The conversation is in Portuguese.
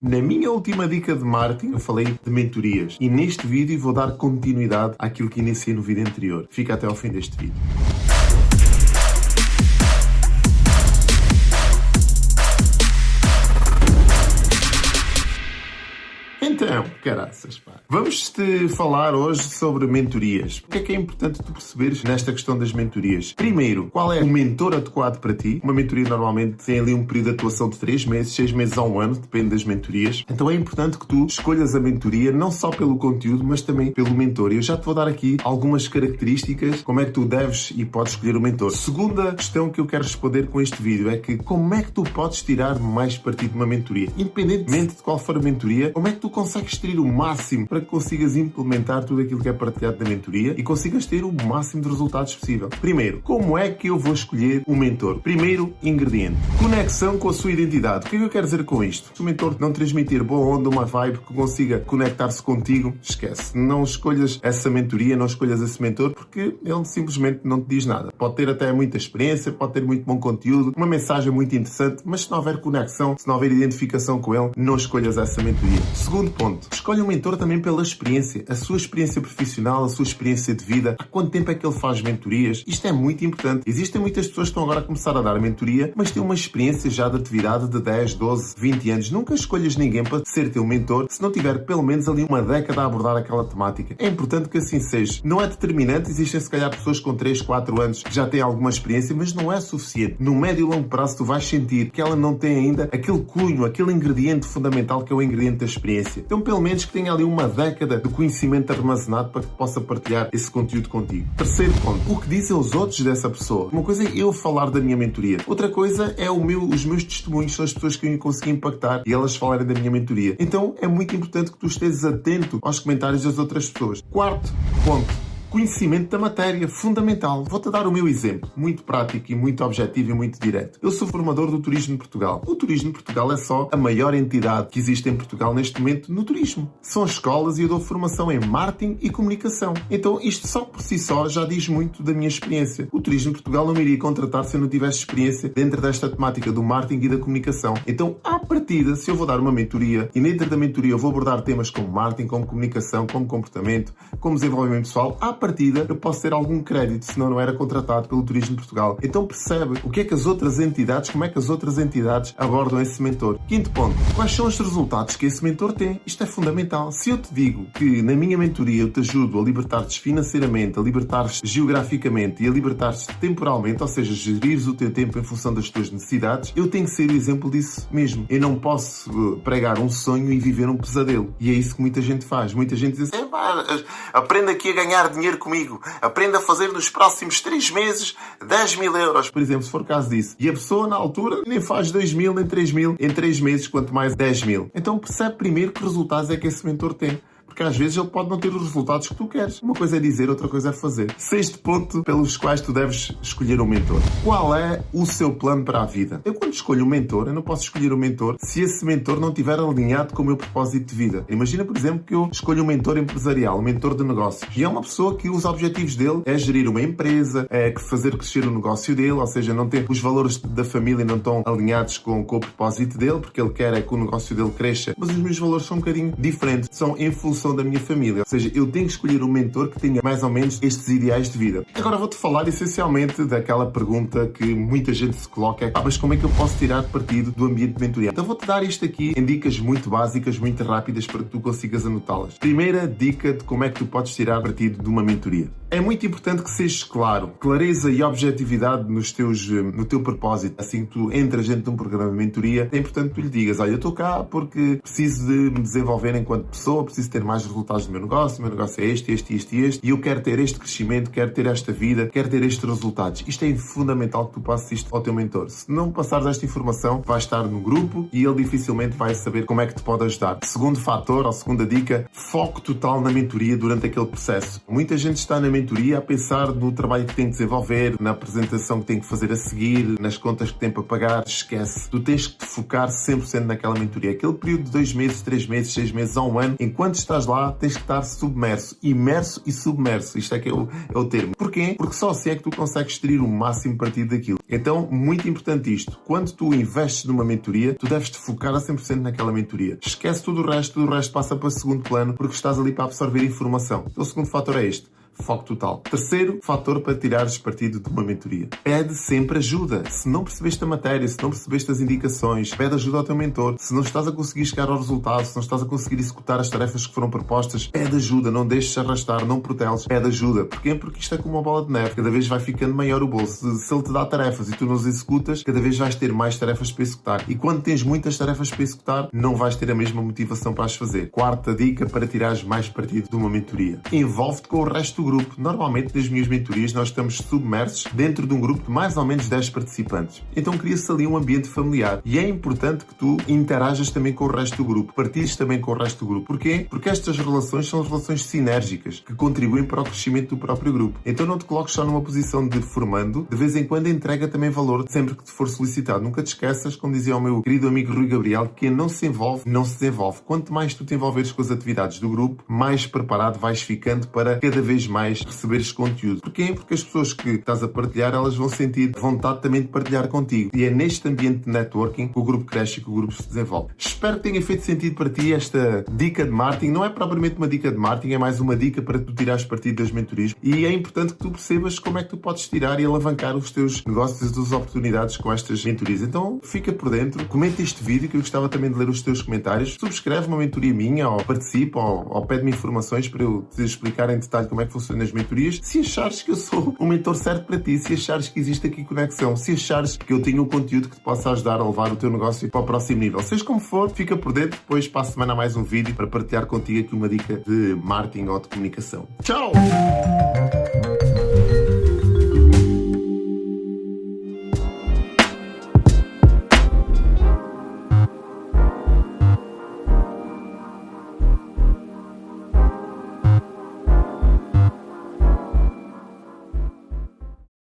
Na minha última dica de marketing, eu falei de mentorias e neste vídeo vou dar continuidade àquilo que iniciei no vídeo anterior. Fica até ao fim deste vídeo. Então, caraças, pá. Vamos te falar hoje sobre mentorias. O que é que é importante tu perceberes nesta questão das mentorias? Primeiro, qual é o mentor adequado para ti? Uma mentoria normalmente tem ali um período de atuação de 3 meses, 6 meses a um ano, depende das mentorias. Então é importante que tu escolhas a mentoria não só pelo conteúdo, mas também pelo mentor. Eu já te vou dar aqui algumas características, como é que tu deves e podes escolher o mentor. Segunda questão que eu quero responder com este vídeo é que como é que tu podes tirar mais partido de uma mentoria? Independentemente de qual for a mentoria, como é que tu consegues extrair o máximo para que consigas implementar tudo aquilo que é partilhado da mentoria e consigas ter o máximo de resultados possível. Primeiro, como é que eu vou escolher um mentor? Primeiro, ingrediente. Conexão com a sua identidade. O que é que eu quero dizer com isto? Se o mentor não transmitir boa onda, uma vibe que consiga conectar-se contigo, esquece. Não escolhas essa mentoria, não escolhas esse mentor porque ele simplesmente não te diz nada. Pode ter até muita experiência, pode ter muito bom conteúdo, uma mensagem muito interessante, mas se não houver conexão, se não houver identificação com ele, não escolhas essa mentoria. Segundo ponto, escolhe um mentor também pela experiência, a sua experiência profissional, a sua experiência de vida, há quanto tempo é que ele faz mentorias. Isto é muito importante. Existem muitas pessoas que estão agora a começar a dar mentoria, mas têm uma experiência já de atividade de 10, 12, 20 anos. Nunca escolhas ninguém para ser teu mentor se não tiver pelo menos ali uma década a abordar aquela temática. É importante que assim seja. Não é determinante, existem se calhar pessoas com 3, 4 anos que já têm alguma experiência, mas não é suficiente. No médio e longo prazo tu vais sentir que ela não tem ainda aquele cunho, aquele ingrediente fundamental que é o ingrediente da experiência. Então pelo menos que tenha ali uma década de conhecimento armazenado para que possa partilhar esse conteúdo contigo. Terceiro ponto, o que dizem os outros dessa pessoa. Uma coisa é eu falar da minha mentoria, outra coisa é meu, os meus testemunhos, são as pessoas que eu consegui impactar e elas falarem da minha mentoria. Então é muito importante que tu estejas atento aos comentários das outras pessoas. Quarto ponto, Conhecimento da matéria, fundamental. Vou-te dar o meu exemplo, muito prático e muito objetivo e muito direto. Eu sou formador do Turismo de Portugal. O Turismo de Portugal é só a maior entidade que existe em Portugal neste momento no turismo. São escolas e eu dou formação em marketing e comunicação. Então, isto só por si só já diz muito da minha experiência. O Turismo de Portugal não me iria contratar se eu não tivesse experiência dentro desta temática do marketing e da comunicação. Então, à partida, se eu vou dar uma mentoria e dentro da mentoria eu vou abordar temas como marketing, como comunicação, como comportamento, como desenvolvimento pessoal, à partida eu posso ter algum crédito, senão não era contratado pelo Turismo Portugal. Então percebe o que é que as outras entidades, como é que as outras entidades abordam esse mentor. Quinto ponto, quais são os resultados que esse mentor tem? Isto é fundamental. Se eu te digo que na minha mentoria eu te ajudo a libertar-te financeiramente, a libertar-te geograficamente e a libertar-te temporalmente, ou seja, gerires o teu tempo em função das tuas necessidades, eu tenho que ser o exemplo disso mesmo. Eu não posso eh, pregar um sonho e viver um pesadelo. E é isso que muita gente faz. Muita gente diz, pá, aprenda aqui a ganhar dinheiro comigo. Aprenda a fazer nos próximos 3 meses 10 mil euros, por exemplo, se for caso disso. E a pessoa, na altura, nem faz 2 mil, nem 3 mil em 3 meses, quanto mais 10 mil. Então percebe primeiro que resultados é que esse mentor tem porque às vezes ele pode não ter os resultados que tu queres. Uma coisa é dizer, outra coisa é fazer. Sexto ponto pelos quais tu deves escolher um mentor. Qual é o seu plano para a vida? Eu quando escolho um mentor, eu não posso escolher um mentor se esse mentor não estiver alinhado com o meu propósito de vida. Imagina, por exemplo, que eu escolho um mentor empresarial, um mentor de negócios. E é uma pessoa que os objetivos dele é gerir uma empresa, é fazer crescer o negócio dele, ou seja, não tem os valores da família não estão alinhados com, com o propósito dele, porque ele quer é que o negócio dele cresça. Mas os meus valores são um bocadinho diferentes. São em função da minha família. Ou seja, eu tenho que escolher um mentor que tenha mais ou menos estes ideais de vida. Agora vou-te falar essencialmente daquela pergunta que muita gente se coloca: ah, mas como é que eu posso tirar partido do ambiente de mentoria? Então vou-te dar isto aqui em dicas muito básicas, muito rápidas para que tu consigas anotá-las. Primeira dica de como é que tu podes tirar partido de uma mentoria. É muito importante que sejas claro, clareza e objetividade nos teus, no teu propósito. Assim que tu entras dentro de um programa de mentoria, é importante que tu lhe digas: olha, eu estou cá porque preciso de me desenvolver enquanto pessoa, preciso ter mais resultados no meu negócio, o meu negócio é este, este, este e este, e eu quero ter este crescimento, quero ter esta vida, quero ter estes resultados. Isto é fundamental que tu passes isto ao teu mentor. Se não passares esta informação, vai estar no grupo e ele dificilmente vai saber como é que te pode ajudar. Segundo fator, ou segunda dica, foco total na mentoria durante aquele processo. Muita gente está na mentoria a pensar no trabalho que tem que desenvolver, na apresentação que tem que fazer a seguir, nas contas que tem para pagar. Esquece. Tu tens que te focar 100% naquela mentoria. Aquele período de dois meses, três meses, seis meses a um ano, enquanto estás lá, tens que estar submerso. Imerso e submerso. Isto é que é o, é o termo. Porquê? Porque só assim é que tu consegues extrair o máximo partido daquilo. Então, muito importante isto. Quando tu investes numa mentoria, tu deves te focar a 100% naquela mentoria. Esquece tudo o resto, tudo o resto passa para segundo plano porque estás ali para absorver informação. Então, o segundo fator é este foco total. Terceiro fator para tirares partido de uma mentoria. Pede sempre ajuda. Se não percebeste a matéria, se não percebeste as indicações, pede ajuda ao teu mentor. Se não estás a conseguir chegar ao resultado, se não estás a conseguir executar as tarefas que foram propostas, pede ajuda. Não deixes arrastar, não proteles. Pede ajuda. Porquê? Porque isto é como uma bola de neve. Cada vez vai ficando maior o bolso. Se ele te dá tarefas e tu não as executas, cada vez vais ter mais tarefas para executar. E quando tens muitas tarefas para executar, não vais ter a mesma motivação para as fazer. Quarta dica para tirares mais partido de uma mentoria. Envolve-te com o resto do grupo. Normalmente, nas minhas mentorias, nós estamos submersos dentro de um grupo de mais ou menos 10 participantes. Então cria-se ali um ambiente familiar. E é importante que tu interajas também com o resto do grupo, partilhes também com o resto do grupo. Porquê? Porque estas relações são relações sinérgicas que contribuem para o crescimento do próprio grupo. Então não te coloques só numa posição de formando, de vez em quando entrega também valor sempre que te for solicitado. Nunca te esqueças, como dizia o meu querido amigo Rui Gabriel, que não se envolve, não se desenvolve. Quanto mais tu te envolveres com as atividades do grupo, mais preparado vais ficando para cada vez mais receberes conteúdo. Porquê? Porque as pessoas que estás a partilhar, elas vão sentir vontade também de partilhar contigo. E é neste ambiente de networking que o grupo cresce e que o grupo se desenvolve. Espero que tenha feito sentido para ti esta dica de marketing. Não é propriamente uma dica de marketing, é mais uma dica para tu tirares partido das mentorias. E é importante que tu percebas como é que tu podes tirar e alavancar os teus negócios e as tuas oportunidades com estas mentorias. Então fica por dentro, comenta este vídeo que eu gostava também de ler os teus comentários. Subscreve uma mentoria minha ou participa ou, ou pede-me informações para eu te explicar em detalhe como é que funcionam as mentorias se achares que eu sou o mentor certo para ti, se achares que existe aqui conexão, se achares que eu tenho um conteúdo que te possa ajudar a levar o teu negócio para o próximo nível. Seja como for, fica por dentro, depois para a semana mais um vídeo para partilhar contigo aqui uma dica de marketing ou de comunicação. Tchau!